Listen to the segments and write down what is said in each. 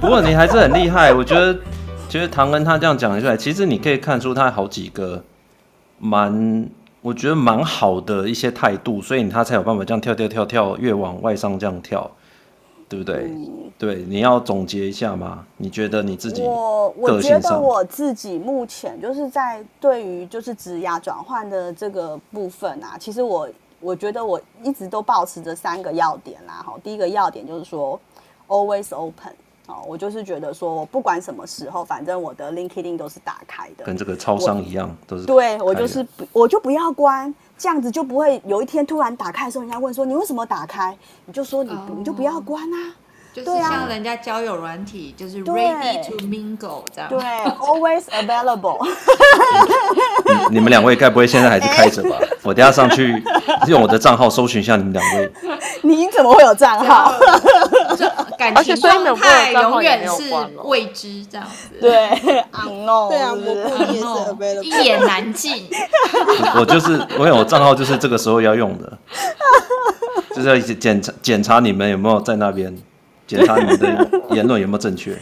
不过你还是很厉害，我觉得，其实唐恩他这样讲出来，其实你可以看出他好几个蛮，我觉得蛮好的一些态度，所以他才有办法这样跳跳跳跳，越往外上这样跳，对不对？嗯、对，你要总结一下吗？你觉得你自己？我我觉得我自己目前就是在对于就是职涯转换的这个部分啊，其实我。我觉得我一直都保持着三个要点啦，哈，第一个要点就是说，always open，哦，我就是觉得说，我不管什么时候，反正我的 LinkedIn 都是打开的，跟这个超商一样，都是对我就是不，我就不要关，这样子就不会有一天突然打开的时候，人家问说你为什么打开，你就说你你就不要关啊。就是像人家交友软体，就是 ready to mingle 这样。对，always available。你们两位该不会现在还是开着吧？我等下上去用我的账号搜寻一下你们两位。你怎么会有账号？感情状态永远是未知这样子。对，unknown。对啊，我不也是 available，一言难尽。我就是，我有账号就是这个时候要用的，就是要检查检查你们有没有在那边。检查你们的 言论有没有正确？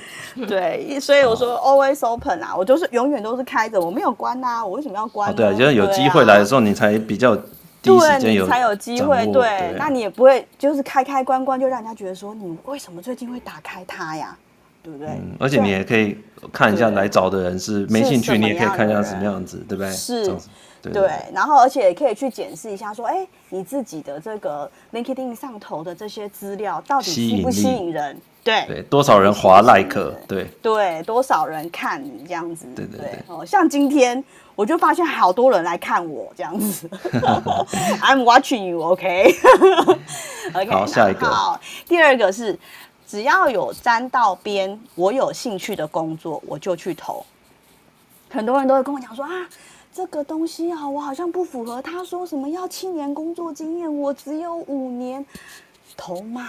对，所以我说 always open 啊，我就是永远都是开着，我没有关啊，我为什么要关？对啊，就是有机会来的时候，你才比较第一时间有才有机会。对，那你也不会就是开开关关，就让人家觉得说你为什么最近会打开它呀？对不对？而且你也可以看一下来找的人是没兴趣，你也可以看一下什么样子，对不对？是。对，然后而且也可以去检视一下，说，哎，你自己的这个 LinkedIn 上头的这些资料到底吸不吸引人？对，对，多少人滑 like？对，对，多少人看你这样子？对对对。哦，像今天我就发现好多人来看我这样子，I'm watching you，OK？OK。好，下一个。好，第二个是只要有沾到边，我有兴趣的工作，我就去投。很多人都会跟我讲说啊。这个东西啊，我好像不符合。他说什么要七年工作经验，我只有五年，投嘛？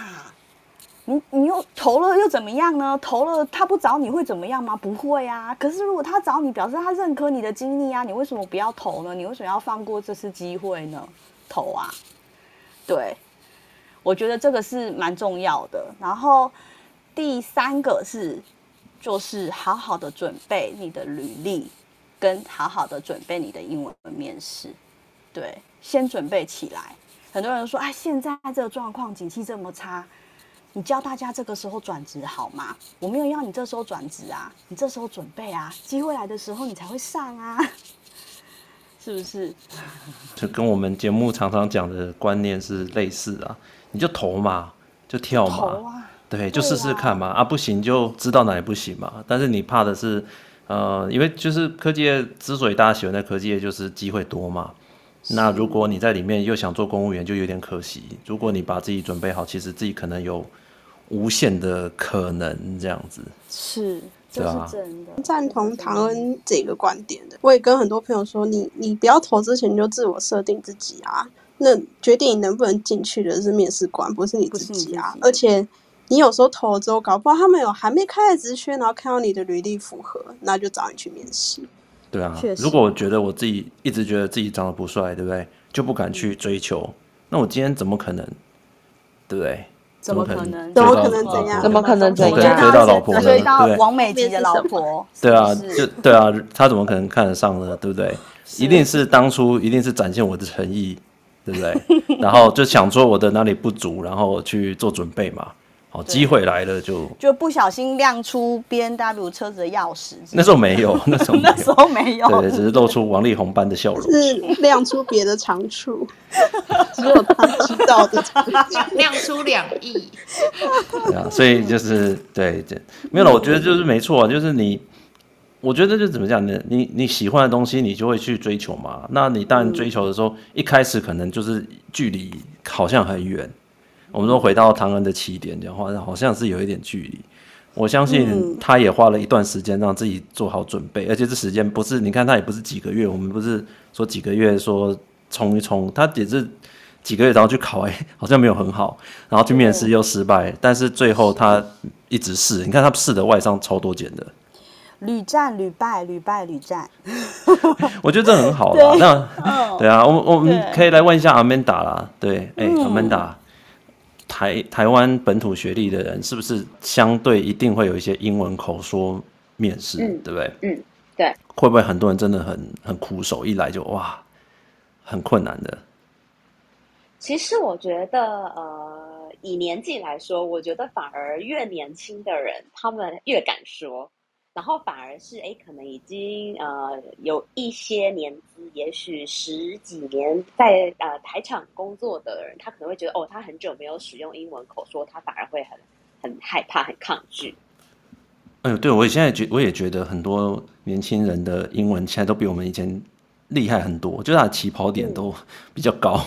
你你又投了又怎么样呢？投了他不找你会怎么样吗？不会啊。可是如果他找你，表示他认可你的经历啊，你为什么不要投呢？你为什么要放过这次机会呢？投啊！对，我觉得这个是蛮重要的。然后第三个是，就是好好的准备你的履历。跟好好的准备你的英文面试，对，先准备起来。很多人说，哎，现在这个状况，景气这么差，你教大家这个时候转职好吗？我没有要你这时候转职啊，你这时候准备啊，机会来的时候你才会上啊，是不是？就跟我们节目常常讲的观念是类似啊，你就投嘛，就跳嘛，啊、对，就试试看嘛，啊，啊，不行就知道哪里不行嘛。但是你怕的是。呃，因为就是科技业之所以大家喜欢在科技业，就是机会多嘛。那如果你在里面又想做公务员，就有点可惜。如果你把自己准备好，其实自己可能有无限的可能这样子。是，这是真的。赞同唐恩这个观点的。我也跟很多朋友说，你你不要投之前你就自我设定自己啊。那决定你能不能进去的是面试官，不是你自己啊。而且。你有时候投了之后，搞不好他们有还没开的职缺，然后看到你的履历符合，那就找你去面试。对啊，如果我觉得我自己一直觉得自己长得不帅，对不对？就不敢去追求。嗯、那我今天怎么可能？对不对？怎么可能？怎么可能怎样？怎么可能怎样？追到老婆？追到王美吉的老婆？对啊，就对啊，他怎么可能看得上呢？对不对？一定是当初一定是展现我的诚意，对不对？然后就想说我的哪里不足，然后去做准备嘛。好，机会来了就就不小心亮出 B N W 车子的钥匙。那时候没有，那时候 那时候没有，对，只是露出王力宏般的笑容。是亮出别的长处，只有他知道的。亮出两亿。对啊，所以就是对对，没有了。我觉得就是没错，就是你，我觉得就怎么讲呢？你你喜欢的东西，你就会去追求嘛。那你当然追求的时候，嗯、一开始可能就是距离好像很远。我们说回到唐恩的起点讲话，好像是有一点距离。我相信他也花了一段时间让自己做好准备，而且这时间不是你看他也不是几个月，我们不是说几个月说冲一冲，他也是几个月然后去考，哎，好像没有很好，然后去面试又失败，但是最后他一直试，你看他试的外商超多减的，屡战屡败，屡败屡战。我觉得这很好啦。那对啊，我我们可以来问一下阿曼达啦，对，哎，阿曼达。台台湾本土学历的人，是不是相对一定会有一些英文口说面试，嗯、对不对？嗯，对。会不会很多人真的很很苦手，一来就哇，很困难的？其实我觉得，呃，以年纪来说，我觉得反而越年轻的人，他们越敢说。然后反而是哎，可能已经呃有一些年资，也许十几年在呃台厂工作的人，他可能会觉得哦，他很久没有使用英文口说，他反而会很很害怕、很抗拒。哎呦，对，我现在觉我也觉得很多年轻人的英文现在都比我们以前厉害很多，就是他的起跑点都比较高，嗯、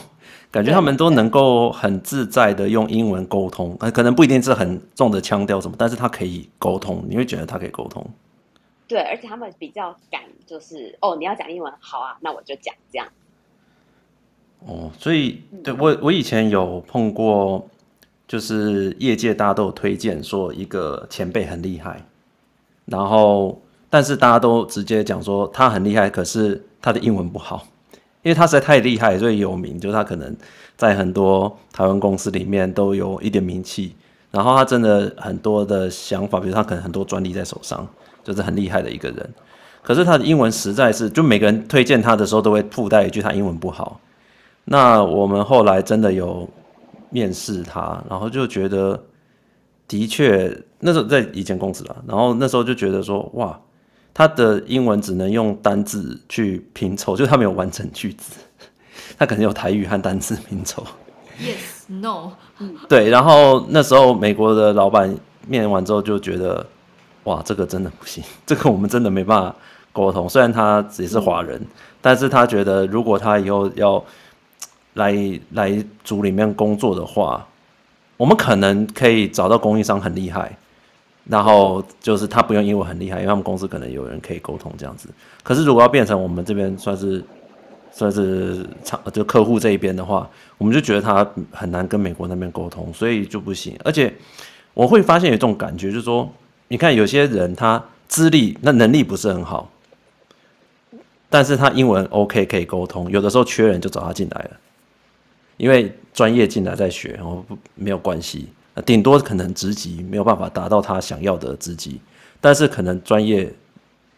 感觉他们都能够很自在的用英文沟通，可能不一定是很重的腔调什么，但是他可以沟通，你会觉得他可以沟通。对，而且他们比较敢，就是哦，你要讲英文，好啊，那我就讲这样。哦，所以对我我以前有碰过，就是业界大家都有推荐说一个前辈很厉害，然后但是大家都直接讲说他很厉害，可是他的英文不好，因为他实在太厉害，所以有名，就是他可能在很多台湾公司里面都有一点名气，然后他真的很多的想法，比如他可能很多专利在手上。就是很厉害的一个人，可是他的英文实在是，就每个人推荐他的时候都会附带一句他英文不好。那我们后来真的有面试他，然后就觉得的确那时候在以前公司了，然后那时候就觉得说哇，他的英文只能用单字去拼凑，就是他没有完整句子，他可能有台语和单字拼凑。Yes, no，对，然后那时候美国的老板面完之后就觉得。哇，这个真的不行，这个我们真的没办法沟通。虽然他也是华人，嗯，但是他觉得如果他以后要来来组里面工作的话，我们可能可以找到供应商很厉害，然后就是他不用英文很厉害，因为他们公司可能有人可以沟通这样子。可是如果要变成我们这边算是算是厂就客户这一边的话，我们就觉得他很难跟美国那边沟通，所以就不行。而且我会发现有一种感觉，就是说。你看，有些人他资历那能力不是很好，但是他英文 OK 可以沟通。有的时候缺人就找他进来了，因为专业进来再学，然后不没有关系。顶多可能职级没有办法达到他想要的职级，但是可能专业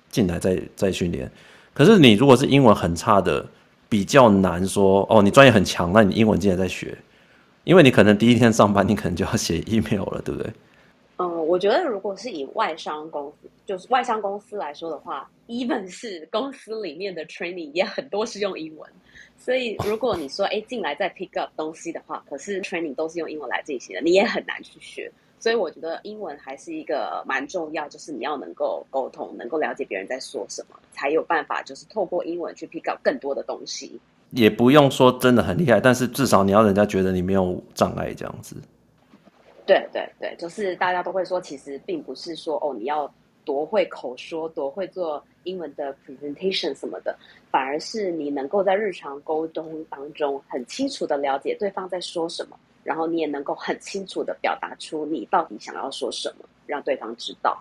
进来再再训练。可是你如果是英文很差的，比较难说哦。你专业很强，那你英文进来再学，因为你可能第一天上班，你可能就要写 email 了，对不对？嗯，我觉得如果是以外商公司，就是外商公司来说的话，even 是公司里面的 training 也很多是用英文。所以如果你说哎进来再 pick up 东西的话，可是 training 都是用英文来进行的，你也很难去学。所以我觉得英文还是一个蛮重要，就是你要能够沟通，能够了解别人在说什么，才有办法就是透过英文去 pick up 更多的东西。也不用说真的很厉害，但是至少你要人家觉得你没有障碍这样子。对对对，就是大家都会说，其实并不是说哦，你要多会口说，多会做英文的 presentation 什么的，反而是你能够在日常沟通当中很清楚的了解对方在说什么，然后你也能够很清楚的表达出你到底想要说什么，让对方知道。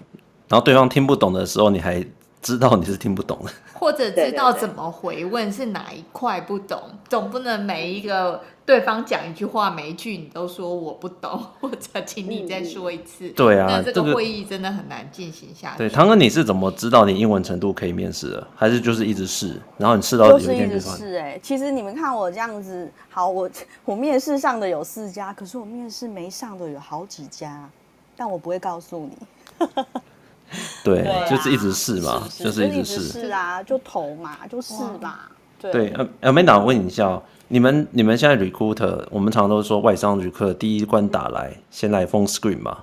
然后对方听不懂的时候，你还知道你是听不懂的，或者知道怎么回问是哪一块不懂，总不能每一个。对方讲一句话，每一句你都说我不懂，或者请你再说一次。嗯、对啊，那这个会议真的很难进行下去。对，唐哥，你是怎么知道你英文程度可以面试的？还是就是一直试，然后你试到有一天就就是一直试哎、欸。其实你们看我这样子，好，我我面试上的有四家，可是我面试没上的有好几家，但我不会告诉你。对，对啊、就是一直试嘛，是是就是一直试。是啊，就投嘛，就试嘛。对，呃，Amanda，我问你一下。你们你们现在 recruiter，我们常常都说外商 recruiter 第一关打来，先来 phone screen 嘛，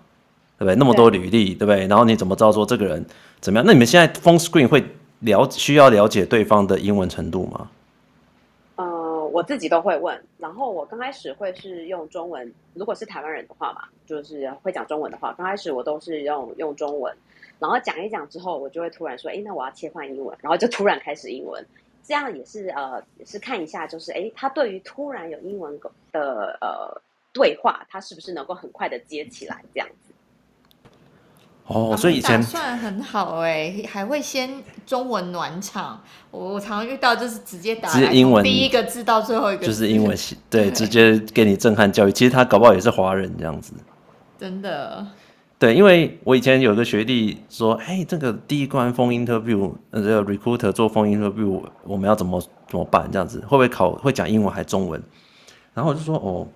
对不对？那么多履历，对，对不对？然后你怎么知道说这个人怎么样？那你们现在 phone screen 会了需要了解对方的英文程度吗？呃，我自己都会问。然后我刚开始会是用中文，如果是台湾人的话嘛，就是会讲中文的话，刚开始我都是用用中文，然后讲一讲之后，我就会突然说，哎，那我要切换英文，然后就突然开始英文。这样也是呃，也是看一下，就是哎，他对于突然有英文的呃对话，他是不是能够很快的接起来这样子？哦，所以以前算很好哎、欸，还会先中文暖场。我我常常遇到就是直接打直接英文，第一个字到最后一个就是英文系，对，直接给你震撼教育。其实他搞不好也是华人这样子，真的。对，因为我以前有个学弟说，哎，这个第一关 phone interview，这个 recruiter 做封 interview，我们要怎么怎么办？这样子会不会考会讲英文还中文？然后我就说，哦。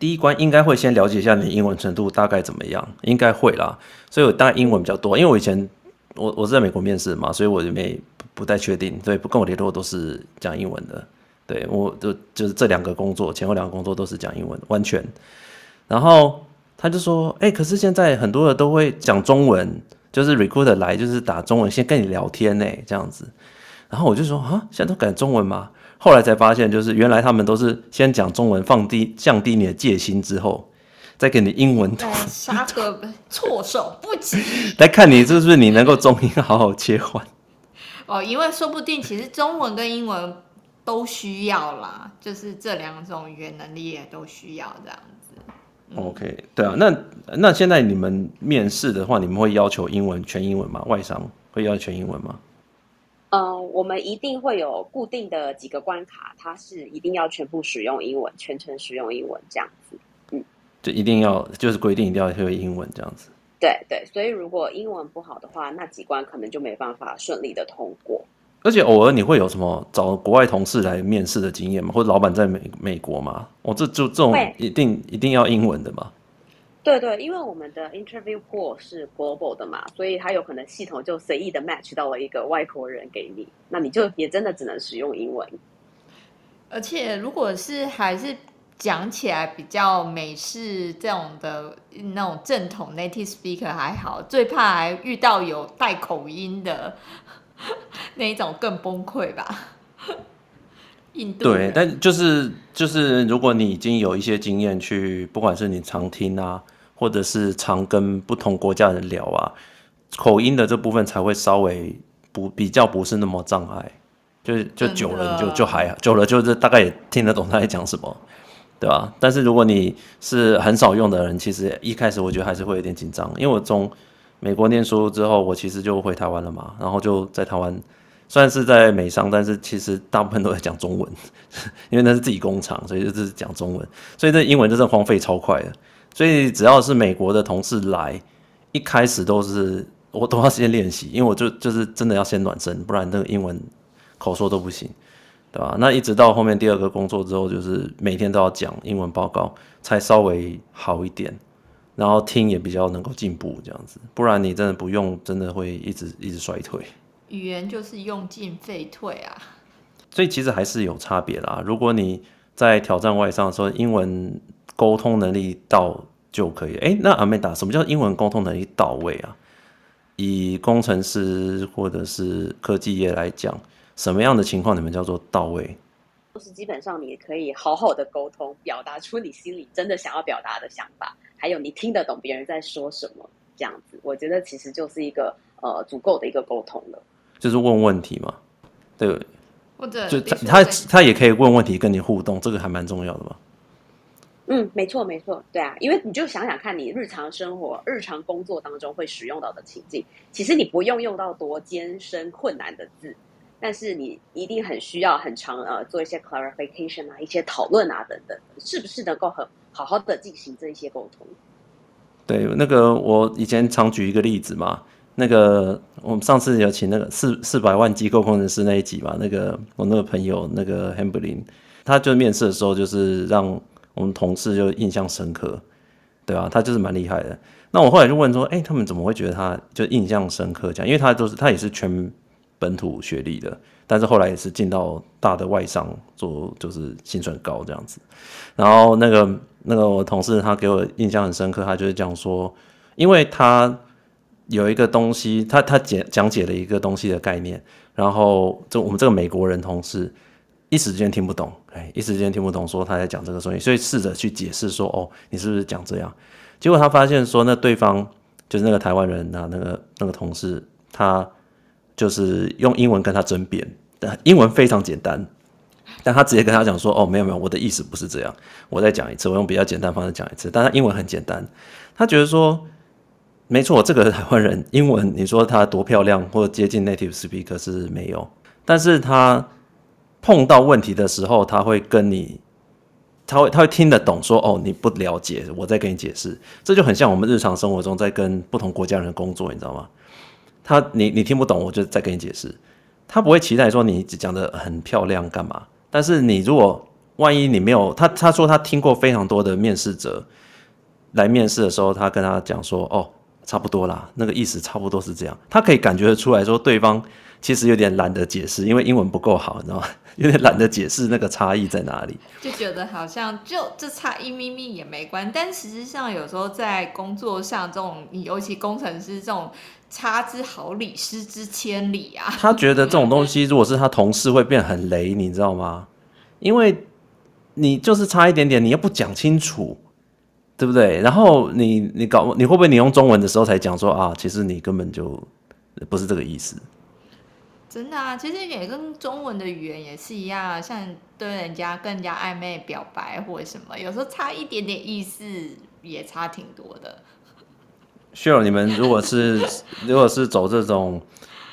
第一关应该会先了解一下你英文程度大概怎么样，应该会啦。所以我当然英文比较多，因为我以前我我是在美国面试嘛，所以我就没不太确定。对，不跟我联络都是讲英文的。对，我就就是这两个工作，前后两个工作都是讲英文，完全。然后他就说：“哎、欸，可是现在很多人都会讲中文，就是 recruiter 来就是打中文先跟你聊天呢，这样子。”然后我就说：“啊，现在都改中文吗？”后来才发现，就是原来他们都是先讲中文，放低降低你的戒心之后，再给你英文，杀个措手不及，来看你是不是你能够中英好好切换。哦，因为说不定其实中文跟英文都需要啦，就是这两种语言能力也都需要这样 OK，对啊，那那现在你们面试的话，你们会要求英文全英文吗？外商会要求全英文吗？呃，我们一定会有固定的几个关卡，它是一定要全部使用英文，全程使用英文这样子。嗯，就一定要就是规定一定要会英文这样子。对对，所以如果英文不好的话，那几关可能就没办法顺利的通过。而且偶尔你会有什么找国外同事来面试的经验吗？或者老板在美美国吗？哦，这就这种一定一定要英文的吗？对对，因为我们的 interview pool 是 global 的嘛，所以他有可能系统就随意的 match 到了一个外国人给你，那你就也真的只能使用英文。而且如果是还是讲起来比较美式这种的那种正统 native speaker 还好，最怕还遇到有带口音的 那一种更崩溃吧。印度对，但就是就是如果你已经有一些经验去，不管是你常听啊。或者是常跟不同国家人聊啊，口音的这部分才会稍微不比较不是那么障碍，就就久了就就还久了就是大概也听得懂他在讲什么，对吧？但是如果你是很少用的人，其实一开始我觉得还是会有点紧张，因为我从美国念书之后，我其实就回台湾了嘛，然后就在台湾，虽然是在美商，但是其实大部分都在讲中文，因为那是自己工厂，所以就是讲中文，所以这英文真的荒废超快的。所以只要是美国的同事来，一开始都是我都要先练习，因为我就就是真的要先暖身，不然那个英文口说都不行，对吧？那一直到后面第二个工作之后，就是每天都要讲英文报告，才稍微好一点，然后听也比较能够进步这样子，不然你真的不用，真的会一直一直衰退。语言就是用进废退啊，所以其实还是有差别啦。如果你在挑战外商的时候，英文。沟通能力到就可以。哎，那阿美达，什么叫英文沟通能力到位啊？以工程师或者是科技业来讲，什么样的情况你们叫做到位？就是基本上你可以好好的沟通，表达出你心里真的想要表达的想法，还有你听得懂别人在说什么，这样子，我觉得其实就是一个呃足够的一个沟通了。就是问问题嘛，对，或者就他他他也可以问问题跟你互动，这个还蛮重要的吧。嗯，没错没错，对啊，因为你就想想看，你日常生活、日常工作当中会使用到的情境，其实你不用用到多艰深困难的字，但是你一定很需要很长呃做一些 clarification 啊、一些讨论啊等等，是不是能够很好好的进行这一些沟通？对，那个我以前常举一个例子嘛，那个我们上次有请那个四四百万机构工程师那一集嘛，那个我那个朋友那个汉布林他就面试的时候就是让。我们同事就印象深刻，对啊，他就是蛮厉害的。那我后来就问说，哎，他们怎么会觉得他就印象深刻？这样，因为他都是他也是全本土学历的，但是后来也是进到大的外商做，就是薪水高这样子。然后那个那个我同事他给我印象很深刻，他就是讲说，因为他有一个东西，他他讲讲解了一个东西的概念，然后就我们这个美国人同事。一时间听不懂，哎，一时间听不懂，说他在讲这个东西，所以试着去解释说，哦，你是不是讲这样？结果他发现说，那对方就是那个台湾人啊，那个那个同事，他就是用英文跟他争辩，但英文非常简单，但他直接跟他讲说，哦，没有没有，我的意思不是这样，我再讲一次，我用比较简单方式讲一次，但他英文很简单，他觉得说。没错，这个台湾人英文你说他多漂亮或接近 native speaker 是没有，但是他碰到问题的时候，他会跟你，他会他会听得懂说，哦你不了解，我再跟你解释，这就很像我们日常生活中在跟不同国家人工作，你知道吗？他你你听不懂，我就再跟你解释，他不会期待说你讲得很漂亮干嘛，但是你如果万一你没有他他说他听过非常多的面试者来面试的时候，他跟他讲说哦。差不多啦，那个意思差不多是这样。他可以感觉得出来说，对方其实有点懒得解释，因为英文不够好，你知道吗？有点懒得解释那个差异在哪里。就觉得好像就这差一咪咪也没关，但实际上有时候在工作上，这种尤其工程师这种差之毫厘，失之千里啊。他觉得这种东西，如果是他同事，会变很雷，你知道吗？因为你就是差一点点，你又不讲清楚。对不对？然后你你搞你会不会你用中文的时候才讲说啊，其实你根本就不是这个意思。真的啊，其实也跟中文的语言也是一样，像对人家更加暧昧表白或者什么，有时候差一点点意思也差挺多的。Cheryl，你们如果是 如果是走这种。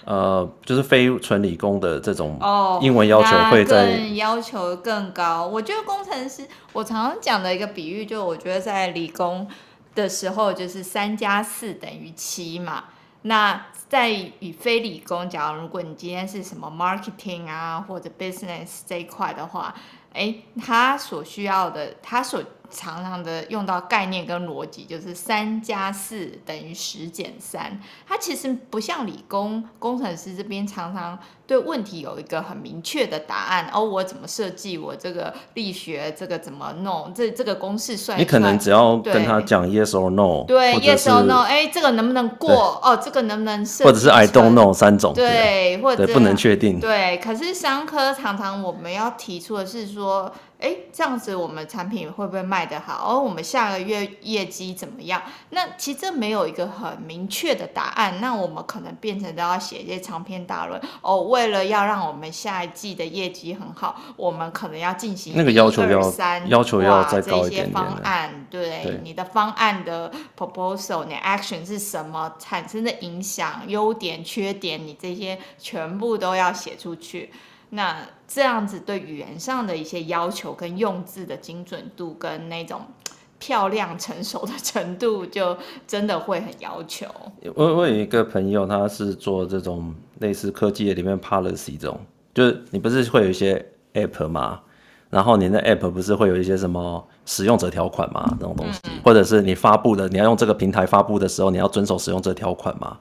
呃，就是非纯理工的这种英文要求会在、哦、要求更高。我觉得工程师，我常常讲的一个比喻，就我觉得在理工的时候，就是三加四等于七嘛。那在与非理工，假如如果你今天是什么 marketing 啊或者 business 这一块的话，诶，他所需要的，他所常常的用到概念跟逻辑，就是三加四等于十减三。它其实不像理工工程师这边常常对问题有一个很明确的答案。哦，我怎么设计？我这个力学这个怎么弄？这这个公式算算。你可能只要跟他讲 yes or no。对，yes or no。哎，这个能不能过？哦，这个能不能设计？或者是 I don't know 三种。对，或者不能确定。对，可是商科常常我们要提出的是说。哎，这样子我们产品会不会卖得好？而、哦、我们下个月业绩怎么样？那其实这没有一个很明确的答案。那我们可能变成都要写一些长篇大论。哦，为了要让我们下一季的业绩很好，我们可能要进行那个要求要要求要再高一点点。这些方案，对，对你的方案的 proposal，你 action 是什么？产生的影响、优点、缺点，你这些全部都要写出去。那这样子对语言上的一些要求跟用字的精准度跟那种漂亮成熟的程度，就真的会很要求。我我有一个朋友，他是做这种类似科技业里面 policy 这种，就是你不是会有一些 app 吗？然后你的 app 不是会有一些什么使用者条款吗？这种东西，或者是你发布的，你要用这个平台发布的时候，你要遵守使用者条款吗？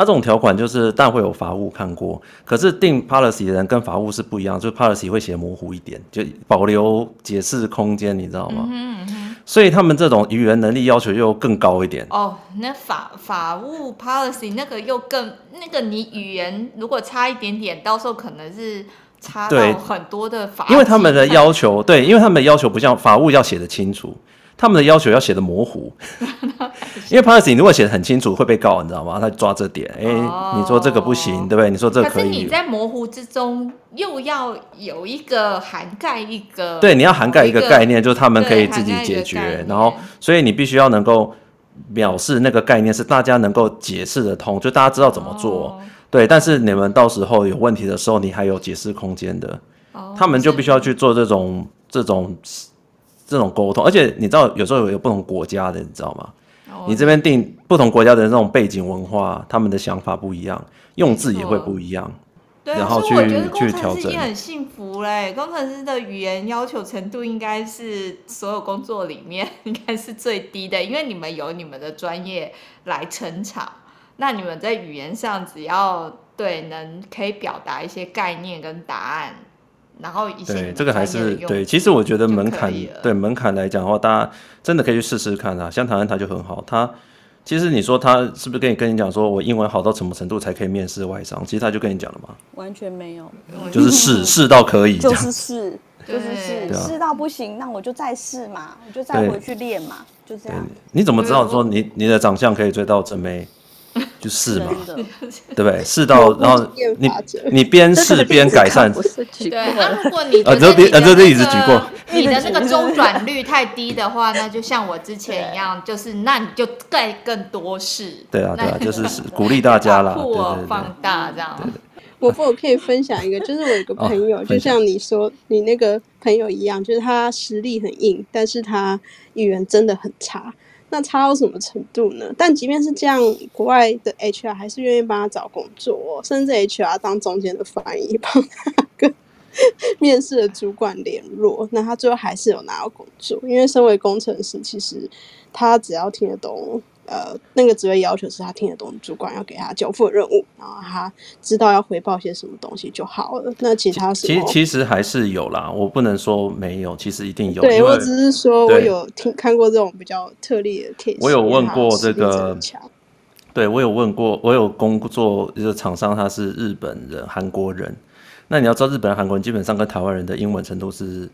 他、啊、这种条款就是，当然会有法务看过，可是定 policy 的人跟法务是不一样，就 policy 会写模糊一点，就保留解释空间，你知道吗？嗯嗯、所以他们这种语言能力要求又更高一点。哦，那法法务 policy 那个又更那个，你语言如果差一点点，到时候可能是差到很多的法。因为他们的要求，对，因为他们的要求不像法务要写得清楚。他们的要求要写的模糊，因为 policy 如果写的很清楚会被告，你知道吗？他抓这点，哎、欸，你说这个不行，对不对？你说这个可以。可是你在模糊之中又要有一个涵盖一个，对，你要涵盖一个概念，就是他们可以自己解决，然后所以你必须要能够表示那个概念是大家能够解释得通，就大家知道怎么做，哦、对。但是你们到时候有问题的时候，你还有解释空间的，哦、他们就必须要去做这种这种。这种沟通，而且你知道，有时候有不同国家的，你知道吗？Oh, 你这边定不同国家的那种背景文化，他们的想法不一样，用字也会不一样。对，然后去我觉得工程师去调整。很幸福嘞，工程师的语言要求程度应该是所有工作里面应该是最低的，因为你们有你们的专业来撑场。那你们在语言上只要对能可以表达一些概念跟答案。然后一些对这个还是对，其实我觉得门槛对门槛来讲的话，大家真的可以去试试看啊。像台湾他就很好，他其实你说他是不是跟你跟你讲说我英文好到什么程度才可以面试外商？其实他就跟你讲了嘛，完全没有，就是试试到可以，就是试，就是试，试到不行，那我就再试嘛，我就再回去练嘛，就这样。你怎么知道说你你的长相可以追到正妹？就试嘛，对不对？试到然后你你边试边改善。对，如果你 呃，这这例子举过，你的那个周转率太低的话，那就像我之前一样，就是那你就盖更多事。对啊，对啊，就是鼓励大家啦，对对对，放大这样。我我可以分享一个，就是我有个朋友，就像你说你那个朋友一样，就是他实力很硬，但是他语言真的很差。那差到什么程度呢？但即便是这样，国外的 HR 还是愿意帮他找工作，甚至 HR 当中间的翻译，帮他跟面试的主管联络。那他最后还是有拿到工作，因为身为工程师，其实他只要听得懂。呃，那个职位要求是他听得懂主管要给他交付的任务，然后他知道要回报些什么东西就好了。那其他其实其实还是有啦，我不能说没有，其实一定有。对，我只是说我有听看过这种比较特例的 case。我有问过这个，对我有问过，我有工作就是厂商，他是日本人、韩国人。那你要知道，日本人、韩国人基本上跟台湾人的英文程度是，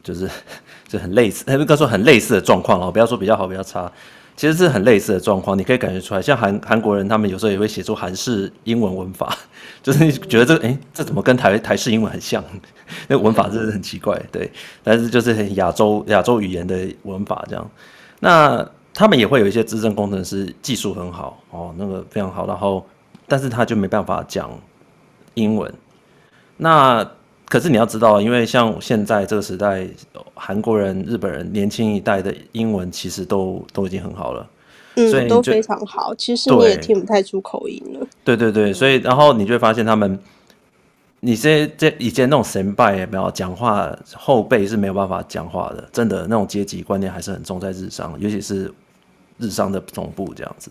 就是 就很类似，应该说很类似的状况哦，不要说比较好，比较差。其实是很类似的状况，你可以感觉出来，像韩韩国人，他们有时候也会写出韩式英文文法，就是你觉得这个，哎，这怎么跟台台式英文很像？那文法真的很奇怪，对。但是就是很亚洲亚洲语言的文法这样。那他们也会有一些资深工程师，技术很好哦，那个非常好，然后但是他就没办法讲英文。那可是你要知道，因为像现在这个时代，韩国人、日本人年轻一代的英文其实都都已经很好了，嗯，所以都非常好。其实你也听不太出口音了。对对对，所以然后你就会发现他们，你这这以前那种神拜也没有讲话，后辈是没有办法讲话的，真的那种阶级观念还是很重在日商，尤其是日商的总部这样子。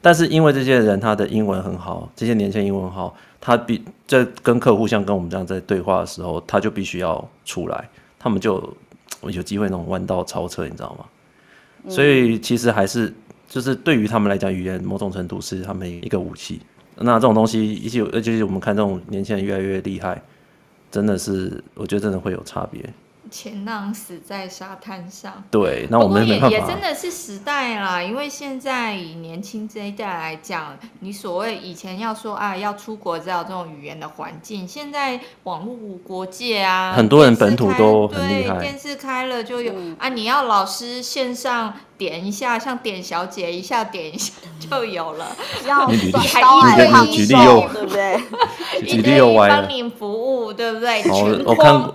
但是因为这些人他的英文很好，这些年轻人英文好。他必在跟客户像跟我们这样在对话的时候，他就必须要出来，他们就有机会那种弯道超车，你知道吗？所以其实还是就是对于他们来讲，语言某种程度是他们一个武器。那这种东西，一些而且我们看这种年轻人越来越厉害，真的是我觉得真的会有差别。前浪死在沙滩上。对，那我们也也真的是时代啦，因为现在以年轻这一代来讲，你所谓以前要说啊要出国才有这种语言的环境，现在网络无国界啊，很多人本土都很厉害，对，电视开了就有、嗯、啊，你要老师线上点一下，像点小姐一下点一下就有了，要还你举例又对不对？举例又歪了，帮您服务对不对？哦，我看。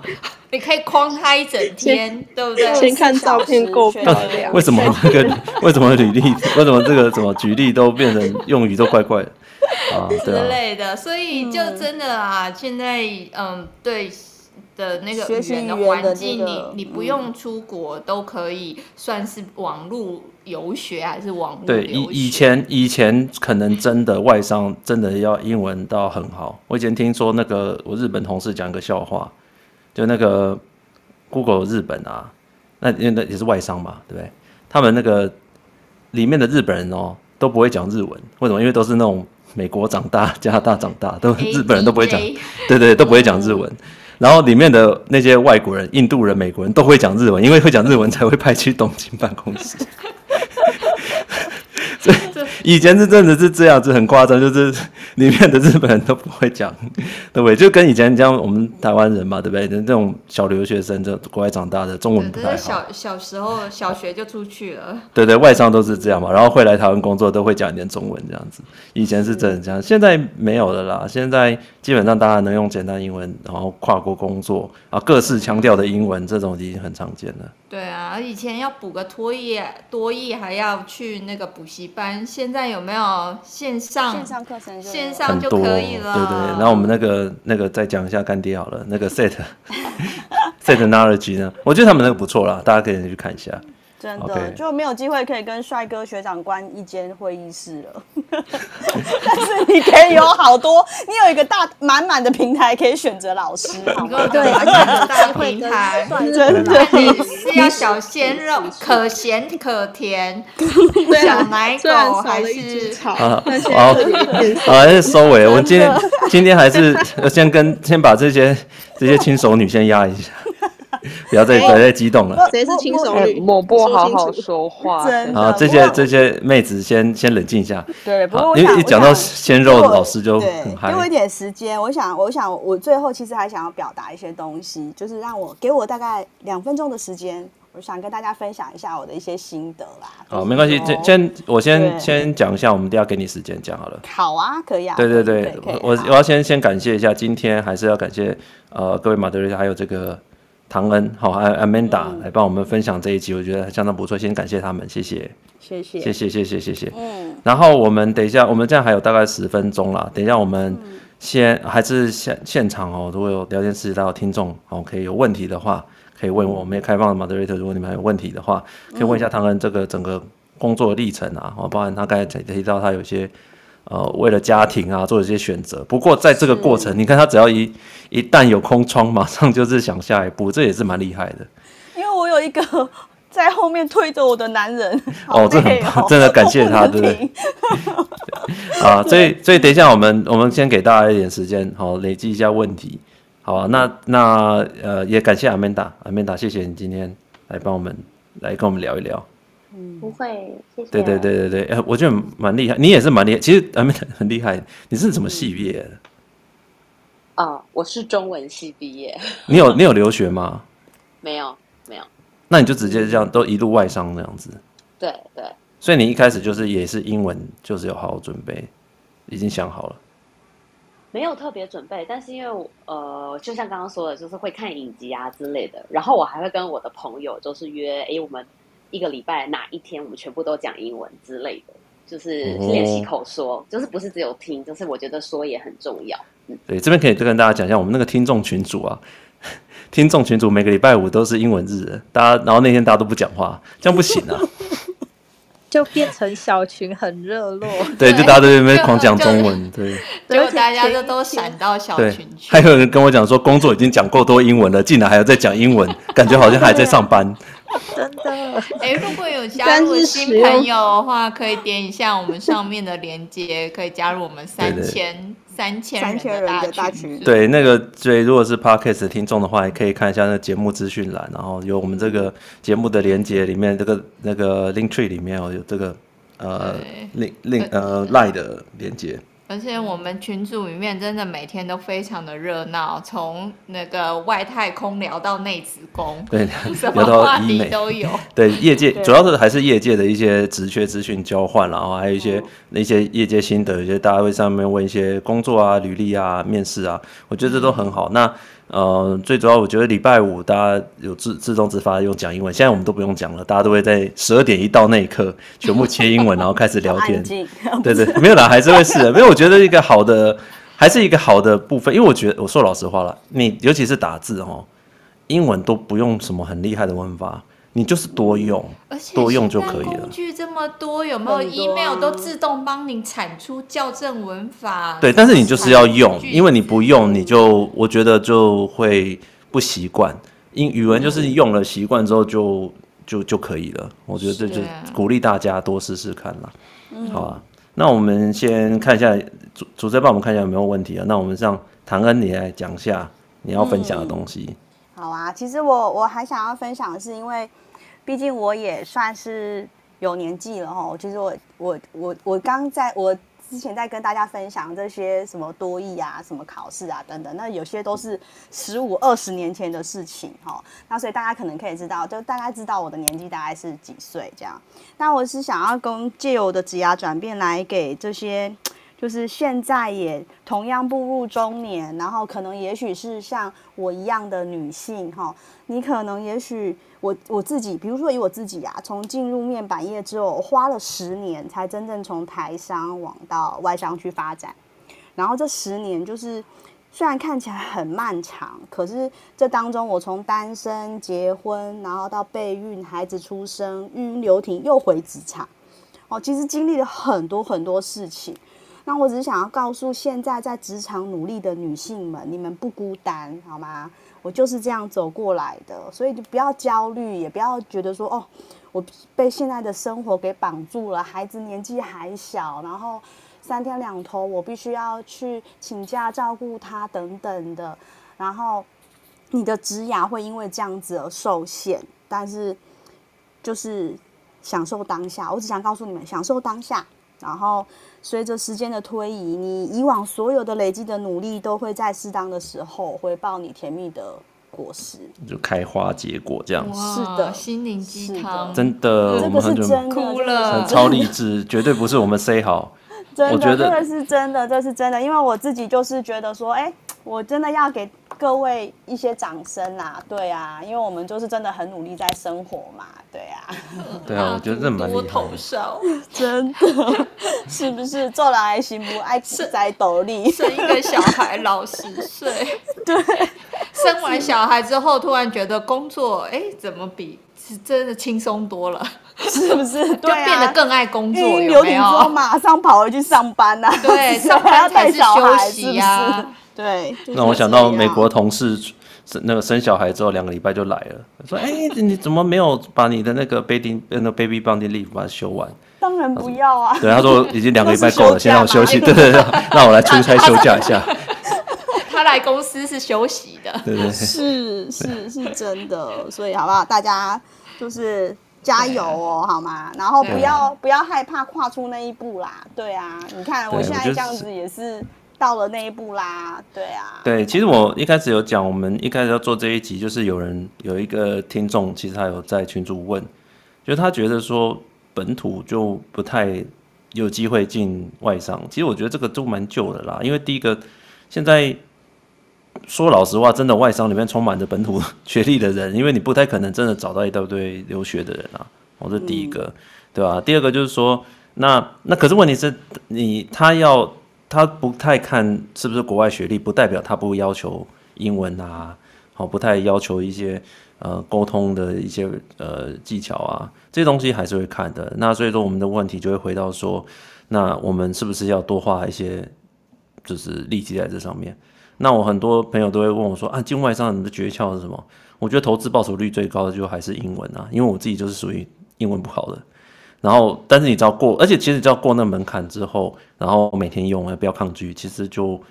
你可以框他一整天，对不对？先看照片够漂亮。为什么这个？为什么履历？为什么这个？怎么举例都变成用语都怪怪的 啊？之类的，所以就真的啊，现在嗯，对的那个语言的环境，你你不用出国都可以算是网络游学还是网络？对，以以前以前可能真的外商真的要英文到很好。我以前听说那个我日本同事讲个笑话。就那个 Google 日本啊，那因为那也是外商嘛，对不对？他们那个里面的日本人哦都不会讲日文，为什么？因为都是那种美国长大、加拿大长大，都日本人都不会讲，对对，都不会讲日文。然后里面的那些外国人、印度人、美国人都会讲日文，因为会讲日文才会派去东京办公室。以前是真的是这样子，很夸张，就是 里面的日本人都不会讲，对不对？就跟以前这样，我们台湾人嘛，对不对？那种小留学生，这国外长大的，中文不太好。小小时候小学就出去了。对对，外商都是这样嘛，然后会来台湾工作，都会讲一点中文这样子。以前是真的这样，现在没有了啦。现在基本上大家能用简单英文，然后跨国工作啊，各式腔调的英文，这种已经很常见了。对啊，以前要补个多益，多益还要去那个补习班，现在有没有线上线上课程？线上就可以了。对对，然后我们那个那个再讲一下干爹好了，那个 Set Set Knowledge 呢，我觉得他们那个不错啦，大家可以去看一下。真的就没有机会可以跟帅哥学长关一间会议室了，但是你可以有好多，你有一个大满满的平台可以选择老师，好吗？对，而且很大平台，真的你是要小鲜肉，可咸可甜，小奶狗还是好，好，还是收尾。我们今天今天还是先跟先把这些这些轻熟女先压一下。不要再不要再激动了。谁是轻熟女？抹布好好说话。啊，这些这些妹子先先冷静一下。对，因为一讲到鲜肉，老师就对很嗨给。我一点时间，我想，我想，我最后其实还想要表达一些东西，就是让我给我大概两分钟的时间，我想跟大家分享一下我的一些心得啦。好，就是没关系，先先我先先讲一下，我们等一下给你时间讲好了。好啊，可以啊。对对对，我我要先先感谢一下，今天还是要感谢呃各位马德瑞还有这个唐恩，好、还有 Amanda、嗯来帮我们分享这一集，我觉得相当不错，先感谢他们，谢谢，谢谢，谢谢谢谢谢谢。嗯，然后我们等一下，我们这样还有大概十分钟啦，等一下我们先还是现现场哦，如果有聊天室到听众哦，可以有问题的话，可以问我，我们也开放的 moderator，如果你们还有问题的话，可以问一下唐恩这个整个工作的历程啊，哦，包含他刚才提到他有些。呃，为了家庭啊，做一些选择。不过在这个过程，你看他只要一一旦有空窗，马上就是想下一步，这也是蛮厉害的。因为我有一个 在后面推着我的男人。哦，这很棒，真的感谢他，对不对？啊，所以所以等一下，我们我们先给大家一点时间，好，累积一下问题，好啊。那那呃，也感谢 Amanda，Amanda，谢谢你今天来帮我们来跟我们聊一聊。不会，谢谢。对对对对对，呃，我觉得蛮厉害，你也是蛮厉害。其实 Amanda 很厉害，你是什么系毕业的？啊，我是中文系毕业。你有你有留学吗？没有没有。那你就直接这样都一路外商那样子。对对。所以你一开始就是也是英文，就是有好好准备，已经想好了。没有特别准备，但是因为呃，就像刚刚说的，就是会看影集啊之类的。然后我还会跟我的朋友就是约，哎，我们。一个礼拜哪一天我们全部都讲英文之类的，就是练习口说，哦、就是不是只有听，就是我觉得说也很重要。嗯，对，这边可以跟大家讲一下，我们那个听众群组啊，听众群组每个礼拜五都是英文日，大家然后那天大家都不讲话，这样不行啊，就变成小群很热络。对，就大家都在那边狂讲中文，对，结果大家就都闪到小群去。还有人跟我讲说，工作已经讲够多英文了，竟然还要再讲英文，感觉好像还在上班。真的，哎、欸，如果有加入新朋友的话，可以点一下我们上面的链接，可以加入我们三千对对。三千人的大群。对，那个所以如果是 Podcast 听众的话，也可以看一下那个节目资讯栏，然后有我们这个节目的连接里面，这个那个 Link Tree 里面哦，有这个呃 Link Link 呃 Line 的连接。而且我们群组里面真的每天都非常的热闹，从那个外太空聊到内子宫，对，什么话题都有。对，业界主要是还是业界的一些职缺资讯交换，然后还有一些那些业界心得，有些大家会上面问一些工作啊、履历啊、面试啊，我觉得这都很好。那呃，最主要我觉得礼拜五大家有自自动自发用讲英文，现在我们都不用讲了，大家都会在十二点一到那一刻全部切英文，然后开始聊天。对对，没有啦，还是会是的。没有，我觉得一个好的还是一个好的部分，因为我觉得我说老实话了，你尤其是打字哦，英文都不用什么很厉害的文法。你就是多用，多用就可以了。工具这么多，有没有 email 都自动帮你产出校正文法？对，但是你就是要用，因为你不用，你就我觉得就会不习惯。英语文就是用了习惯之后就就就可以了。我觉得这就鼓励大家多试试看啦。好啊，那我们先看一下主主持人帮我们看一下有没有问题啊？那我们让唐恩你来讲一下你要分享的东西。好啊，其实我我还想要分享的是，因为毕竟我也算是有年纪了哈。其实我我我我刚在我之前在跟大家分享这些什么多益啊、什么考试啊等等，那有些都是十五二十年前的事情哈。那所以大家可能可以知道，就大概知道我的年纪大概是几岁这样。那我是想要跟借由我的职涯转变来给这些。就是现在也同样步入中年，然后可能也许是像我一样的女性哈，你可能也许我我自己，比如说以我自己啊，从进入面板业之后，花了十年才真正从台商往到外商去发展，然后这十年就是虽然看起来很漫长，可是这当中我从单身、结婚，然后到备孕、孩子出生、育婴留停，又回职场，哦，其实经历了很多很多事情。那我只是想要告诉现在在职场努力的女性们，你们不孤单，好吗？我就是这样走过来的，所以就不要焦虑，也不要觉得说哦，我被现在的生活给绑住了。孩子年纪还小，然后三天两头我必须要去请假照顾他等等的。然后你的职涯会因为这样子而受限，但是就是享受当下。我只想告诉你们，享受当下。然后随着时间的推移，你以往所有的累积的努力，都会在适当的时候回报你甜蜜的果实，就开花结果这样。是的，心灵鸡汤，真的，这个是真的，哭了，超励志，绝对不是我们 say 好。真的，这个是真的，这是真的，因为我自己就是觉得说，哎，我真的要给各位一些掌声啊，对啊，因为我们就是真的很努力在生活嘛，对啊，对啊，我觉得这蛮多头烧，真的，是不是？做人还行不爱在斗笠，生一个小孩老十岁，对，生完小孩之后突然觉得工作，哎，怎么比是真的轻松多了？是不是？对、啊、就变得更爱工作，有没有？马上跑回去上班呐、啊，对，上班才是休息呀、啊。对，那我想到美国同事生那个生小孩之后两个礼拜就来了，说：“哎、欸，你怎么没有把你的那个 baby 那个 baby bonding leave 把它修完？”当然不要啊。对，他说已经两个礼拜够了，先让我休息。对对对，让我来出差休假一下。他来公司是休息的，对对，对，是是是真的。所以好不好？大家就是。加油哦，好吗？然后不要不要害怕跨出那一步啦。对啊，你看我现在这样子也是到了那一步啦。对啊。对，其实我一开始有讲，我们一开始要做这一集，就是有人有一个听众，其实他有在群主问，就是他觉得说本土就不太有机会进外商。其实我觉得这个都蛮旧的啦，因为第一个现在。说老实话，真的外商里面充满着本土 学历的人，因为你不太可能真的找到一大堆留学的人啊。我是第一个，对吧？第二个就是说，那那可是问题是你他要他不太看是不是国外学历，不代表他不要求英文啊，好，不太要求一些呃沟通的一些呃技巧啊，这些东西还是会看的。那所以说我们的问题就会回到说，那我们是不是要多花一些就是力气在这上面？那我很多朋友都会问我说啊，境外商人的诀窍是什么？我觉得投资报酬率最高的就还是英文啊，因为我自己就是属于英文不好的。然后，但是你只要过，而且其实只要过那门槛之后，然后每天用，也不要抗拒，其实就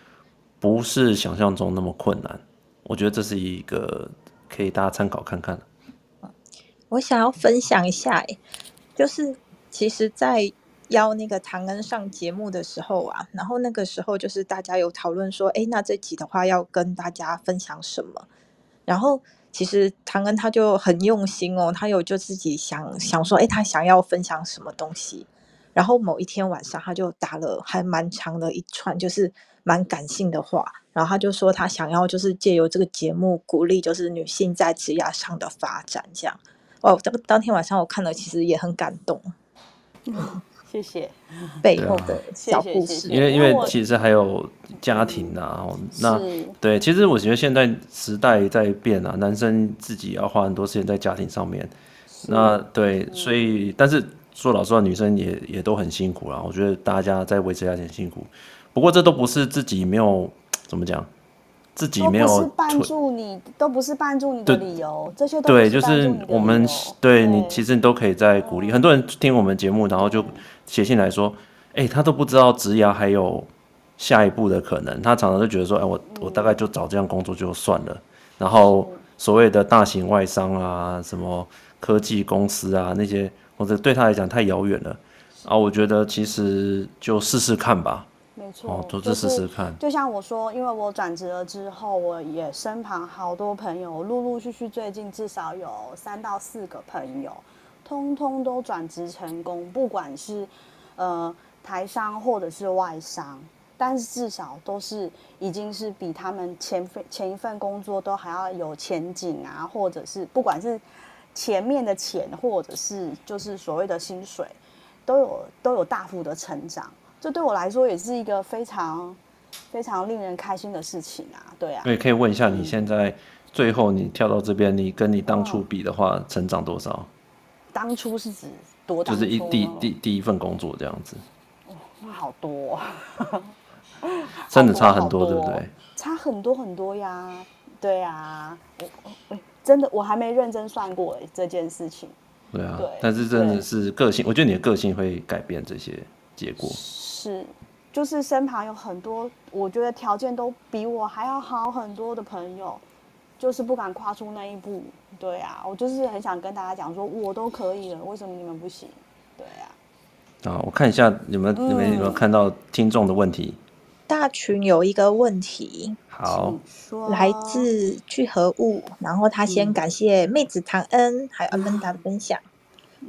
不是想象中那么困难。我觉得这是一个可以大家参考看看。我想要分享一下，就是其实，在。邀那个唐恩上节目的时候啊，然后那个时候就是大家有讨论说，哎，那这集的话要跟大家分享什么？然后其实唐恩他就很用心哦，他有就自己想想说，哎，他想要分享什么东西。然后某一天晚上，他就打了还蛮长的一串，就是蛮感性的话。然后他就说，他想要就是借由这个节目鼓励，就是女性在职业上的发展，这样。哦，这个当天晚上我看了，其实也很感动。嗯 谢谢。背后的小故事，因为因为其实还有家庭啊，那对，其实我觉得现在时代在变啊，男生自己要花很多时间在家庭上面，那对，所以但是说老实话，女生也也都很辛苦啦。我觉得大家在维持家庭辛苦，不过这都不是自己没有怎么讲。自己没有都不是绊住你，都不是帮助你的理由，这些都对，就是我们对，对你其实你都可以在鼓励。很多人听我们节目，然后就写信来说，哎、欸，他都不知道职涯还有下一步的可能，他常常就觉得说，哎、欸，我我大概就找这样工作就算了。然后所谓的大型外商啊，什么科技公司啊那些，或者对他来讲太遥远了啊。我觉得其实就试试看吧。没错，哦，都试试看。就像我说，因为我转职了之后，我也身旁好多朋友，陆陆续续最近至少有三到四个朋友，通通都转职成功，不管是呃台商或者是外商，但是至少都是已经是比他们前份前一份工作都还要有前景啊，或者是不管是前面的钱，或者是就是所谓的薪水，都有都有大幅的成长。这对我来说也是一个非常非常令人开心的事情啊！对啊，对，可以问一下你现在最后你跳到这边，你跟你当初比的话，成长多少？当初是指多大？就是一第第第一份工作这样子。哦，那好多，真的差很多，对不对？差很多很多呀，对啊，我真的我还没认真算过这件事情。对啊，对，但是真的是个性，我觉得你的个性会改变这些结果。是，就是身旁有很多，我觉得条件都比我还要好很多的朋友，就是不敢跨出那一步。对啊，我就是很想跟大家讲说，我都可以了，为什么你们不行？对啊。啊，我看一下你们你们有没有看到听众的问题？大群有一个问题，好，来自聚合物，然后他先感谢妹子唐恩还有阿芬达的分享，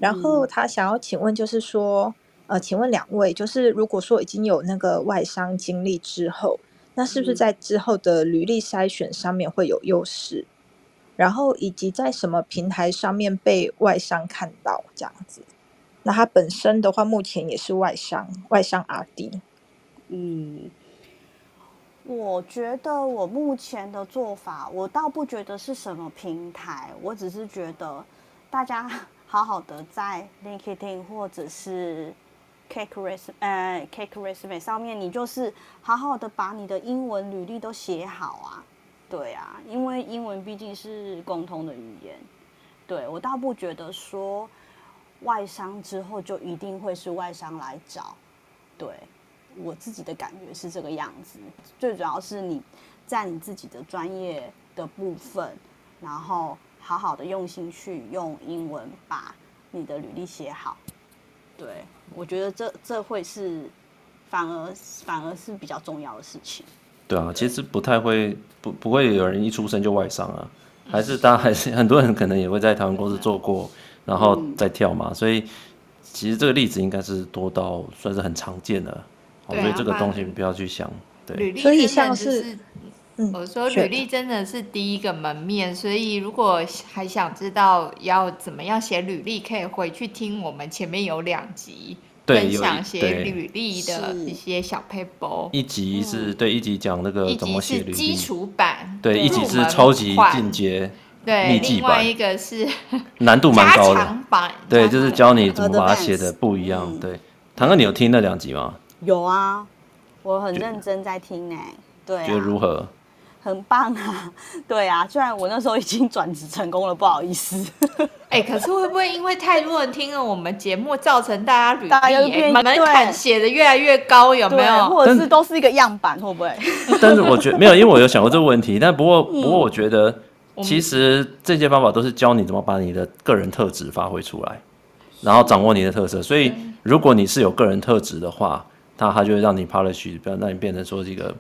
然后他想要请问，就是说，呃，请问两位，就是如果说已经有那个外伤经历之后，那是不是在之后的履历筛选上面会有优势？然后以及在什么平台上面被外商看到这样子？那他本身的话，目前也是外商，外商 RD。嗯，我觉得我目前的做法，我倒不觉得是什么平台，我只是觉得大家 好好的在 LinkedIn 或者是 Cake Resume 呃 Cake Resume 上面，你就是好好的把你的英文履历都写好啊。对啊，因为英文毕竟是共通的语言。对，我倒不觉得说。外商之后就一定会是外商来找，对，我自己的感觉是这个样子。最主要是你在你自己的专业的部分，然后好好的用心去用英文把你的履历写好。对，我觉得这这会是反而反而是比较重要的事情。对啊，其实不太会不不会有人一出生就外伤啊，还是大家还是 很多人可能也会在台湾公司做过。然后再跳嘛，嗯、所以其实这个例子应该是多到算是很常见的，啊、所以这个东西不要去想。对，所以像是，嗯，我说履历真的是第一个门面，所以如果还想知道要怎么样写履历，可以回去听我们前面有两集分享写履历的一些小 paper，。一集是对一集讲那个怎么写履历，基础版，对，一集是超级进阶。对，另外一个是 难度蛮高的，对，就是教你怎么把它写的不一样。对，唐哥，你有听那两集吗？有啊，我很认真在听呢。对，觉得如何？很棒啊！对啊，虽然我那时候已经转职成功了，不好意思。哎，可是会不会因为太多人听了我们节目，造成大家履历门槛写的越来越高？有没有？或者是都是一个样板？会不会？但是我觉得没有，因为我有想过这个问题。但不过，不过我觉得。其实这些方法都是教你怎么把你的个人特质发挥出来，然后掌握你的特色。所以，如果你是有个人特质的话，那他就会让你 polish，不要让你变成说这个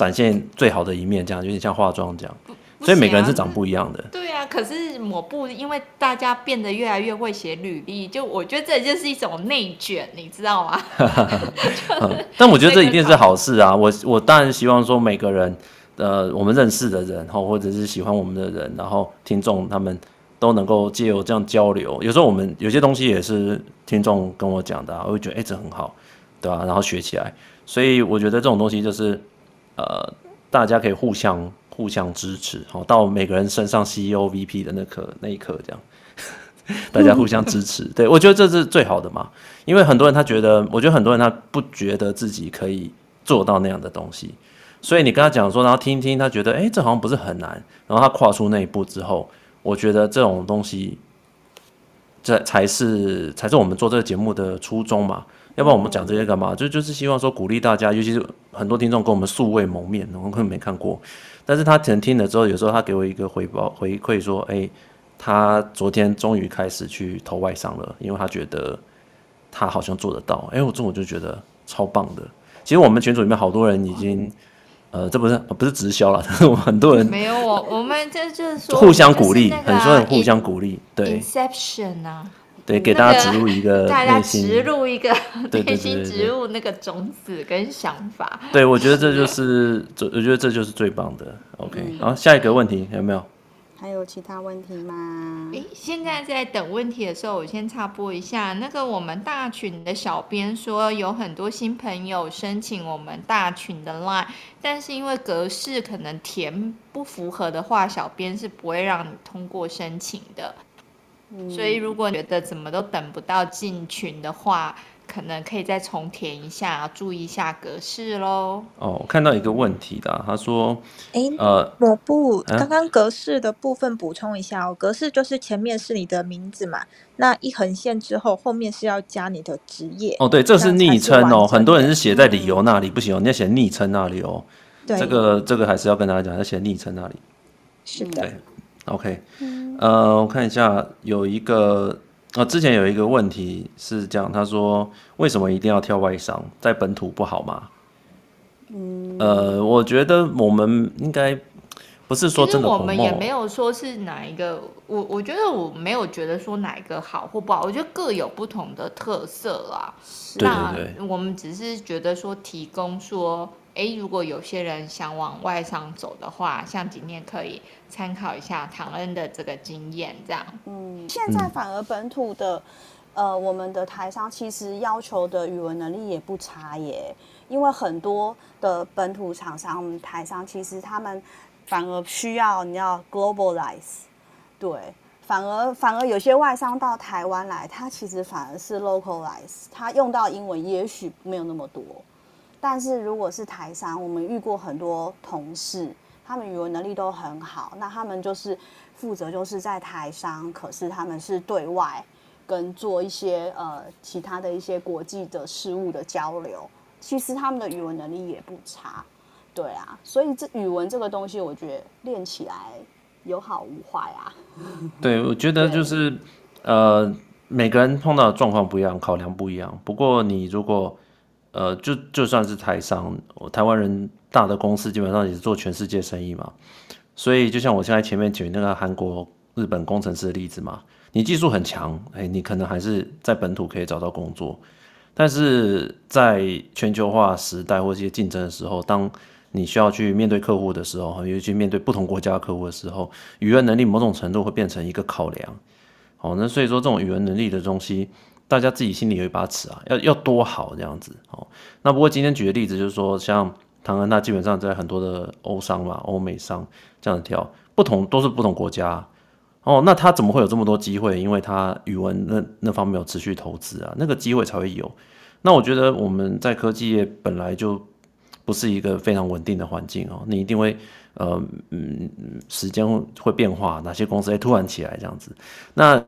展现最好的一面，这样有点像化妆这样。所以每个人是长不一样的。对啊，可是抹布，因为大家变得越来越会写履历，就我觉得这就是一种内卷，你知道吗？但我觉得这一定是好事啊！我我当然希望说每个人。呃，我们认识的人，或者是喜欢我们的人，然后听众他们都能够借由这样交流。有时候我们有些东西也是听众跟我讲的，啊，我会觉得哎，这很好，对吧？然后学起来。所以我觉得这种东西就是，呃，大家可以互相互相支持，好，到每个人身上 CEO VP 的那刻那一刻，这样 大家互相支持。对，我觉得这是最好的嘛，因为很多人他觉得，我觉得很多人他不觉得自己可以做到那样的东西。所以你跟他讲说，然后听一听，他觉得，哎，这好像不是很难。然后他跨出那一步之后，我觉得这种东西，这才是才是我们做这个节目的初衷嘛。要不然我们讲这些干嘛？就就是希望说鼓励大家，尤其是很多听众跟我们素未谋面，我们可能没看过。但是他可能听了之后，有时候他给我一个回报回馈说，哎，他昨天终于开始去投外商了，因为他觉得他好像做得到。哎，我中午就觉得超棒的。其实我们群组里面好多人已经。呃，这不是不是直销了，但是我们很多人没有我，我们这就是说互相鼓励，很多人互相鼓励，对，inception 啊，对，给大家植入一个 大家植入一个 内心植入那个种子跟想法，对，我觉得这就是，我觉得这就是最棒的。OK，好，下一个问题有没有？还有其他问题吗？诶，现在在等问题的时候，我先插播一下。那个我们大群的小编说，有很多新朋友申请我们大群的 line，但是因为格式可能填不符合的话，小编是不会让你通过申请的。嗯，所以如果你觉得怎么都等不到进群的话，可能可以再重填一下，注意一下格式喽。哦，我看到一个问题的，他说：“哎，呃，抹布，刚刚格式的部分补充一下哦，格式就是前面是你的名字嘛，那一横线之后，后面是要加你的职业。哦，对，这是昵称哦，很多人是写在理由那里，不行哦，你要写昵称那里哦。对，这个这个还是要跟大家讲，要写昵称那里。是的。对，OK，呃，我看一下，有一个呃，之前有一个问题是这样，他说为什么一定要跳外商，在本土不好吗？嗯，呃，我觉得我们应该。不是说真的，我们也没有说是哪一个，我我觉得我没有觉得说哪一个好或不好，我觉得各有不同的特色啦。对对对，我们只是觉得说提供说，哎，如果有些人想往外商走的话，像今天可以参考一下唐恩的这个经验，这样。嗯，现在反而本土的，呃，我们的台商其实要求的语文能力也不差耶，因为很多的本土厂商、我们台商其实他们。反而需要你要 globalize，对，反而反而有些外商到台湾来，他其实反而是 localize，他用到英文也许没有那么多，但是如果是台商，我们遇过很多同事，他们语文能力都很好，那他们就是负责就是在台商，可是他们是对外跟做一些呃其他的一些国际的事务的交流，其实他们的语文能力也不差。对啊，所以这语文这个东西，我觉得练起来有好无坏啊。对，我觉得就是呃，每个人碰到的状况不一样，考量不一样。不过你如果呃，就就算是台商，台湾人大的公司基本上也是做全世界生意嘛。所以就像我现在前面举那个韩国、日本工程师的例子嘛，你技术很强，哎，你可能还是在本土可以找到工作。但是在全球化时代或一些竞争的时候，当你需要去面对客户的时候，尤其面对不同国家客户的时候，语言能力某种程度会变成一个考量。好，那所以说这种语言能力的东西，大家自己心里有一把尺啊，要要多好这样子。好，那不过今天举的例子就是说，像唐恩，那基本上在很多的欧商嘛、欧美商这样子跳，不同都是不同国家。哦，那他怎么会有这么多机会？因为他语文那那方面有持续投资啊，那个机会才会有。那我觉得我们在科技业本来就。不是一个非常稳定的环境哦，你一定会呃嗯时间会变化，哪些公司会突然起来这样子，那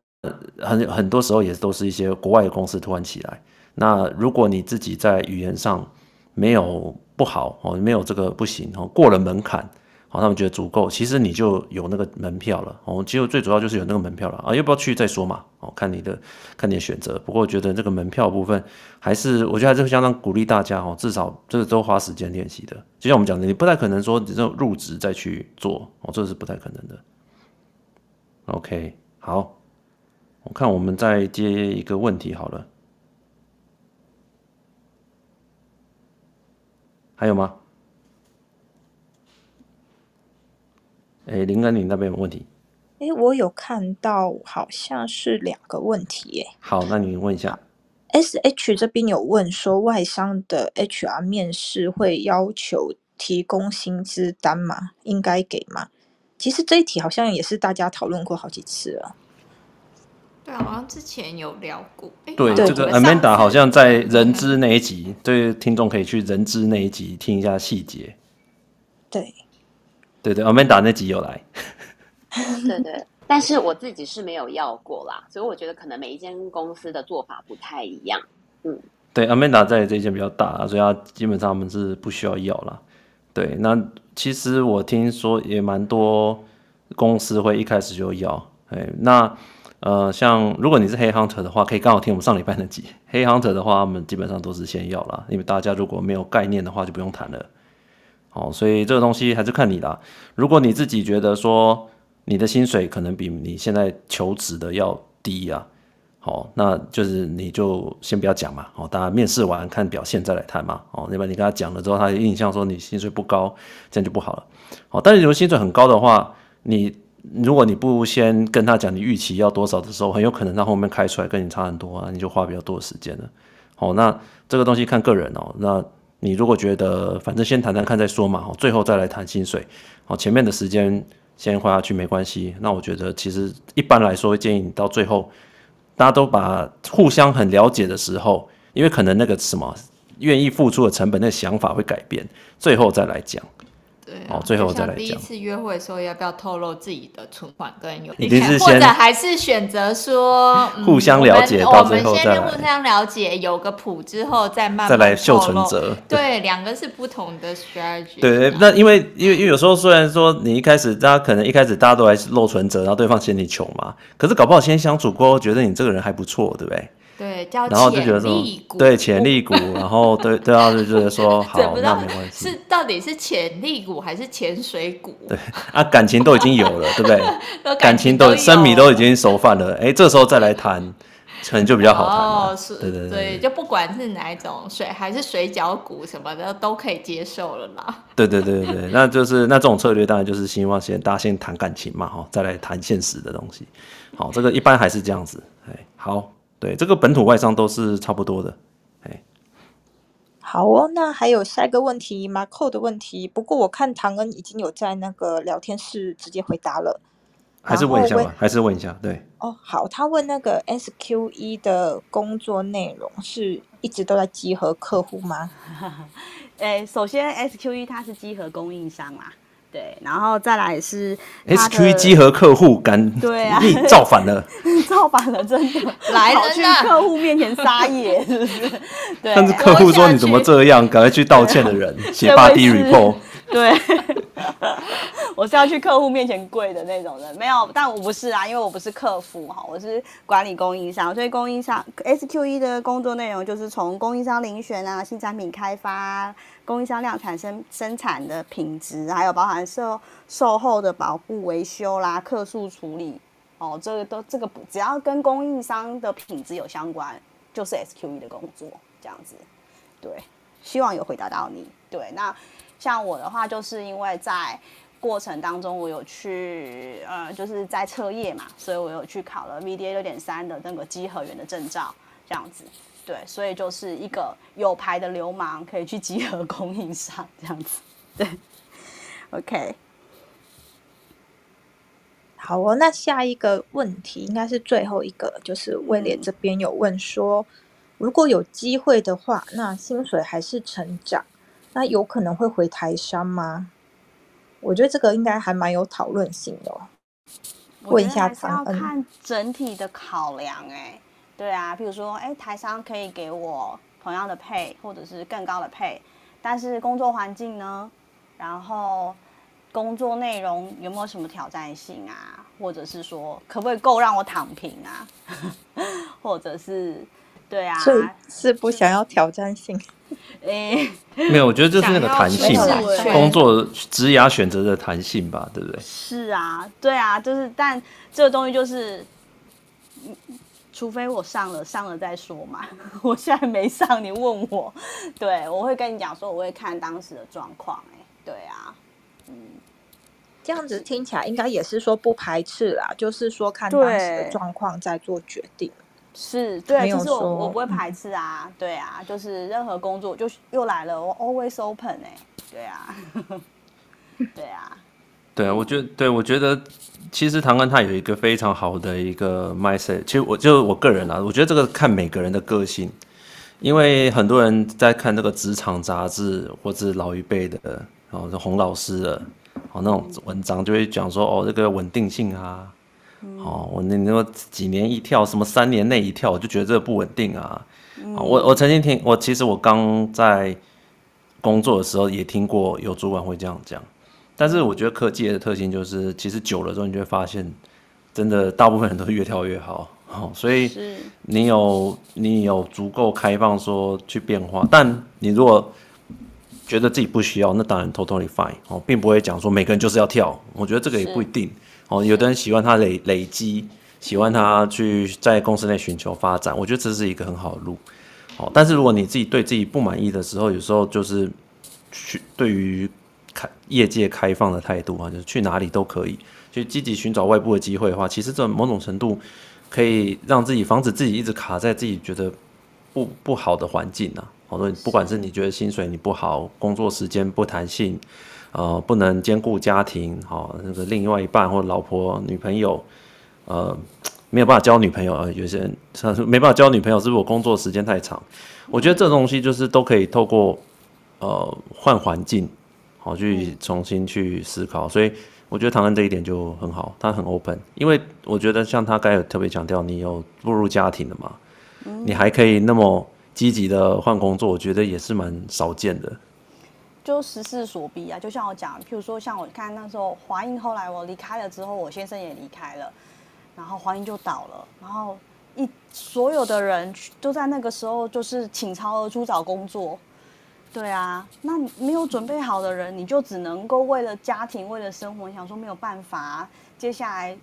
很很多时候也都是一些国外的公司突然起来。那如果你自己在语言上没有不好哦，没有这个不行哦，过了门槛。好，他们觉得足够，其实你就有那个门票了。哦，其实最主要就是有那个门票了啊，要不要去再说嘛？哦，看你的，看你的选择。不过我觉得这个门票部分，还是我觉得还是相当鼓励大家哦，至少这个都花时间练习的。就像我们讲的，你不太可能说你这种入职再去做哦，这是不太可能的。OK，好，我看我们再接一个问题好了，还有吗？哎，林恩，你那边有问题？哎，我有看到，好像是两个问题。哎，好，那你问一下。SH 这边有问说，外商的 HR 面试会要求提供薪资单吗？应该给吗？其实这一题好像也是大家讨论过好几次了。对，好像之前有聊过。对，这个 Amanda 好像在人资那一集，对听众可以去人资那一集听一下细节。对。对对，Amanda 那集有来。对对，但是我自己是没有要过啦，所以我觉得可能每一间公司的做法不太一样。嗯，对，Amanda 在这一间比较大，所以他基本上他们是不需要要啦。对，那其实我听说也蛮多公司会一开始就要。哎，那呃，像如果你是黑 hunter 的话，可以刚好听我们上礼拜那集。黑 hunter 的话，他们基本上都是先要啦，因为大家如果没有概念的话，就不用谈了。好，所以这个东西还是看你啦。如果你自己觉得说你的薪水可能比你现在求职的要低啊，好，那就是你就先不要讲嘛。好，大家面试完看表现再来谈嘛。哦，要不然你跟他讲了之后，他印象说你薪水不高，这样就不好了。好，但是如果薪水很高的话，你如果你不先跟他讲你预期要多少的时候，很有可能他后面开出来跟你差很多啊，你就花比较多的时间了。好，那这个东西看个人哦，那。你如果觉得反正先谈谈看再说嘛，哦最后再来谈薪水，好，前面的时间先花下去没关系。那我觉得其实一般来说会建议你到最后，大家都把互相很了解的时候，因为可能那个什么愿意付出的成本，那个想法会改变，最后再来讲。对、啊，哦，最后再来讲。第一次约会的时候，要不要透露自己的存款跟有？一定是先或者还是选择说、嗯、互相了解，到最后再来。我们先互相了解，有个谱之后再慢慢再来秀存折。对，两个是不同的 strategy。对，那因为因为因为有时候虽然说你一开始大家可能一开始大家都还是露存折，然后对方嫌你穷嘛，可是搞不好先相处过后，觉得你这个人还不错，对不对？对，叫然后就觉得说，对潜力股，然后对对啊，就觉得说 好，那没关系。是到底是潜力股还是潜水股？对啊，感情都已经有了，对不对？感情，都生米都已经熟饭了，哎，这时候再来谈，可能就比较好谈。哦，是，对对对，对，就不管是哪一种水还是水饺股什么的，都可以接受了啦。对对对对，那就是那这种策略当然就是希望先大家先谈感情嘛，哈，再来谈现实的东西。好，这个一般还是这样子，哎，好。对，这个本土外商都是差不多的，哎，好哦，那还有下一个问题，Marco 的问题。不过我看唐恩已经有在那个聊天室直接回答了，还是问一下吧，还是问一下，对。哦，好，他问那个 SQE 的工作内容是一直都在集合客户吗？哎，首先 SQE 它是集合供应商啦。对，然后再来是 SQE 稽核客户敢对造反了，造反了，真的 来了，去客户面前撒野，是不是？对。但是客户说你怎么这样，赶快去道歉的人写 body report。对。我是要去客户面前跪的那种人，没有，但我不是啊，因为我不是客服哈，我是管理供应商，所以供应商 SQE 的工作内容就是从供应商遴选啊、新产品开发、供应商量产生生产的品质，还有包含售售后的保护、维修啦、客诉处理，哦，这个都这个只要跟供应商的品质有相关，就是 SQE 的工作这样子。对，希望有回答到你。对，那像我的话，就是因为在过程当中，我有去呃，就是在测业嘛，所以我有去考了 VDA 六点三的那个稽核员的证照，这样子，对，所以就是一个有牌的流氓可以去集合供应商这样子，对，OK，好哦，那下一个问题应该是最后一个，就是威廉这边有问说，如果有机会的话，那薪水还是成长，那有可能会回台商吗？我觉得这个应该还蛮有讨论性的哦。问一下他，要看整体的考量哎，对啊，比如说哎，台商可以给我同样的 pay 或者是更高的 pay，但是工作环境呢？然后工作内容有没有什么挑战性啊？或者是说可不可以够让我躺平啊？或者是对啊，是是不想要挑战性。哎，没有，我觉得就是那个弹性吧，工作职涯选择的弹性吧，对不对？是啊，对啊，就是，但这个东西就是，除非我上了，上了再说嘛。我现在没上，你问我，对，我会跟你讲说，我会看当时的状况。哎，对啊，嗯，这样子听起来应该也是说不排斥啦，就是说看当时的状况再做决定。是对，其实我我不会排斥啊，嗯、对啊，就是任何工作就又来了，我 always open 哎、欸，对啊，对啊，对啊，我觉得，对我觉得，其实唐安他有一个非常好的一个 mindset，其实我就我个人啊，我觉得这个看每个人的个性，因为很多人在看这个职场杂志或者老一辈的，然后洪老师的，哦那种文章就会讲说哦这个稳定性啊。哦，我那你说几年一跳，什么三年内一跳，我就觉得这个不稳定啊。嗯、我我曾经听，我其实我刚在工作的时候也听过有主管会这样讲，但是我觉得科技的特性就是，其实久了之后你就会发现，真的大部分人都是越跳越好。哦，所以你有你有足够开放说去变化，但你如果觉得自己不需要，那当然 totally fine 哦，并不会讲说每个人就是要跳。我觉得这个也不一定。哦，有的人喜欢他累累积，喜欢他去在公司内寻求发展，我觉得这是一个很好的路。哦，但是如果你自己对自己不满意的时候，有时候就是去对于开业界开放的态度啊，就是去哪里都可以，去积极寻找外部的机会的话，其实这某种程度可以让自己防止自己一直卡在自己觉得不不好的环境啊。好多不管是你觉得薪水你不好，工作时间不弹性。呃，不能兼顾家庭，好、哦，那个另外一半或老婆、女朋友，呃，没有办法交女朋友，呃，有些人他说 没办法交女朋友，是不是我工作时间太长？我觉得这东西就是都可以透过呃换环境，好去重新去思考。所以我觉得唐恩这一点就很好，他很 open，因为我觉得像他刚才有特别强调，你有步入家庭了嘛，你还可以那么积极的换工作，我觉得也是蛮少见的。就时势所逼啊，就像我讲，譬如说像我看那时候华映，后来我离开了之后，我先生也离开了，然后华映就倒了，然后一所有的人都在那个时候就是倾巢而出找工作，对啊，那你没有准备好的人，你就只能够为了家庭，为了生活，你想说没有办法，接下来。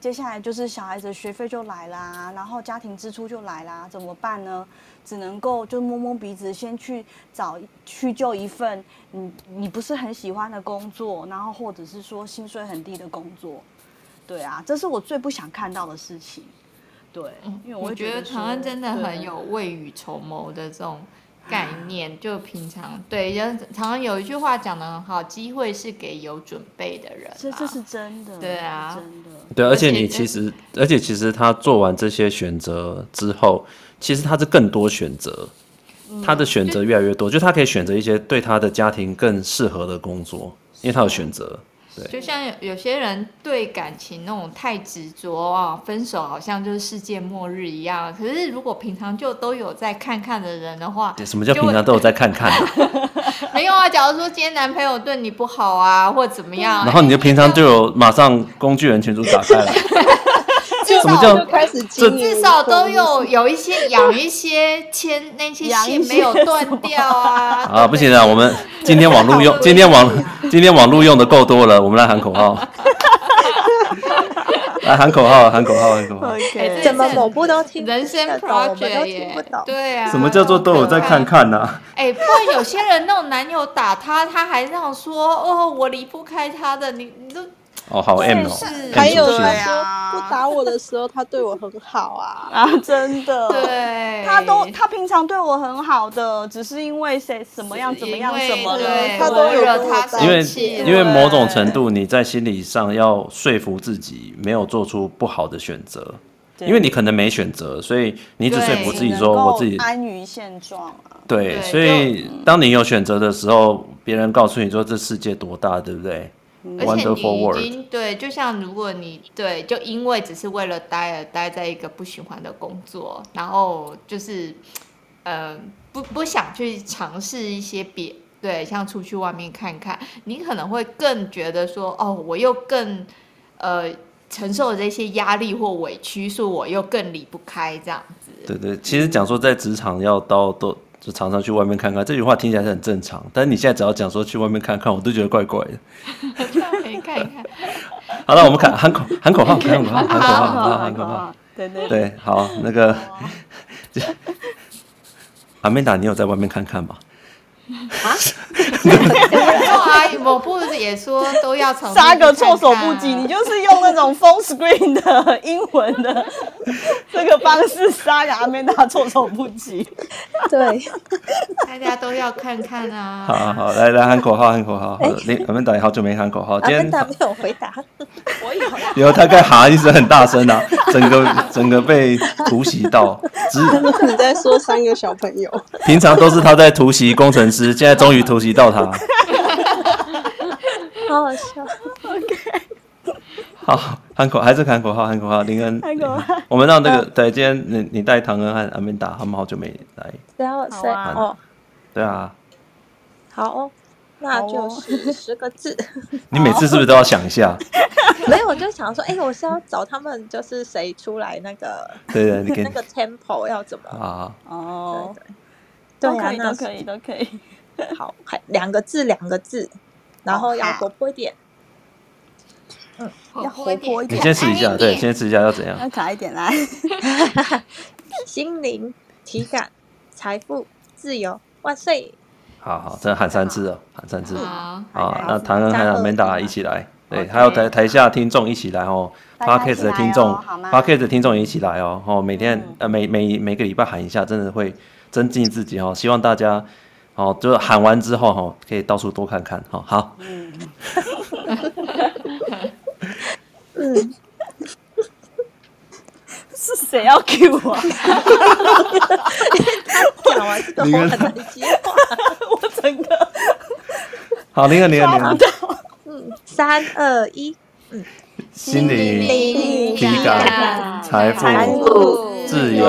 接下来就是小孩子的学费就来啦，然后家庭支出就来啦，怎么办呢？只能够就摸摸鼻子，先去找去就一份你你不是很喜欢的工作，然后或者是说薪水很低的工作，对啊，这是我最不想看到的事情。对，因为我会觉得，我觉得唐恩真的很有未雨绸缪的这种。概念就平常对，人常常有一句话讲的很好，机会是给有准备的人。这这是真的，对啊，真的。对，而且你其实，而且其实他做完这些选择之后，其实他是更多选择，他的选择越来越多，就他可以选择一些对他的家庭更适合的工作，因为他有选择。就像有有些人对感情那种太执着啊，分手好像就是世界末日一样。可是如果平常就都有在看看的人的话，什么叫平常都有在看看啊？没有啊，假如说今天男朋友对你不好啊，或者怎么样，然后你就平常就有马上工具人群组打开了。什么叫开始？至少都有有一 些养一些牵那些线没有断掉啊。啊，不行啊，我们今天网络用，今天网今天网络用的够多了，我们来喊口号。来喊口号，喊口号，喊口号。怎么某部都听人生 project 耶？对啊。什么叫做都有在看看呢？哎，不然有些人那种男友打他，他还这样说哦，我离不开他的，你你都。哦，好 M 哦，还有他说不打我的时候，他对我很好啊。啊，真的，对，他都他平常对我很好的，只是因为谁什么样怎么样什么的，他都有惹他，因为因为某种程度你在心理上要说服自己没有做出不好的选择，因为你可能没选择，所以你只说服自己说我自己安于现状啊，对，所以当你有选择的时候，别人告诉你说这世界多大，对不对？而且你已经对，就像如果你对，就因为只是为了待而待在一个不喜欢的工作，然后就是，呃，不不想去尝试一些别对，像出去外面看看，你可能会更觉得说，哦，我又更呃承受了这些压力或委屈，说我又更离不开这样子。对对，其实讲说在职场要到都。就常常去外面看看，这句话听起来是很正常。但是你现在只要讲说去外面看看，我都觉得怪怪的。可以看一看。好了，我们看喊口喊口号，喊口号，喊口号，喊口号。对对对，好，那个 阿曼达，你有在外面看看吗？啊？没有啊，某部也说都要从杀个措手不及，你就是用那种 full screen 的英文的 这个方式杀个阿曼达措手不及。对，大家都要看看啊！好好好，来来喊口号，喊口号。你阿曼达也好久没喊口号，今天阿曼达没有回答。我 有，有他该喊一声很大声啊，整个整个被突袭到。只你在说三个小朋友，平常都是他在突袭工程师，现在终于突袭到他。好好笑，OK。好，喊口还是喊口号，喊口号。林恩，喊口号。我们让那个对，今天你你带唐恩和阿明达，他们好久没来。然后谁？哦，对啊。好哦，那就是十个字。你每次是不是都要想一下？没有，我就想说，哎，我是要找他们，就是谁出来那个？对对，你给那个 tempo 要怎么？啊哦，对对，都可以，都可以，都可以。好，还两个字，两个字。然后要活泼一点，嗯，要活泼一点。你先试一下，对，先试一下要怎样？要卡一点来。心灵、体感、财富、自由，万岁！好好，再喊三次哦，喊三次。好，好，那唐恩还有 Manda 一起来，对，还有台台下听众一起来哦，Podcast 的听众，Podcast 的听众也一起来哦，哦，每天呃每每每个礼拜喊一下，真的会增进自己哦，希望大家。哦，就是喊完之后哈，可以到处多看看哈。好。嗯。嗯。是谁要 Q 我？他讲完这个话很难接话。我整个好，零二零二零二，嗯，三二一，心灵体感财富自由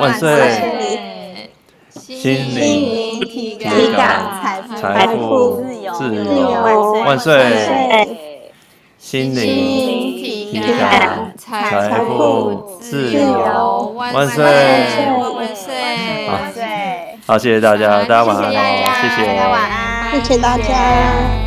万岁，心灵体感感财富自由自由万岁，心灵体感。财富自由万岁。万岁！好对，好，谢谢大家，大家晚安哦，谢谢谢谢大家，大家晚安谢谢大家。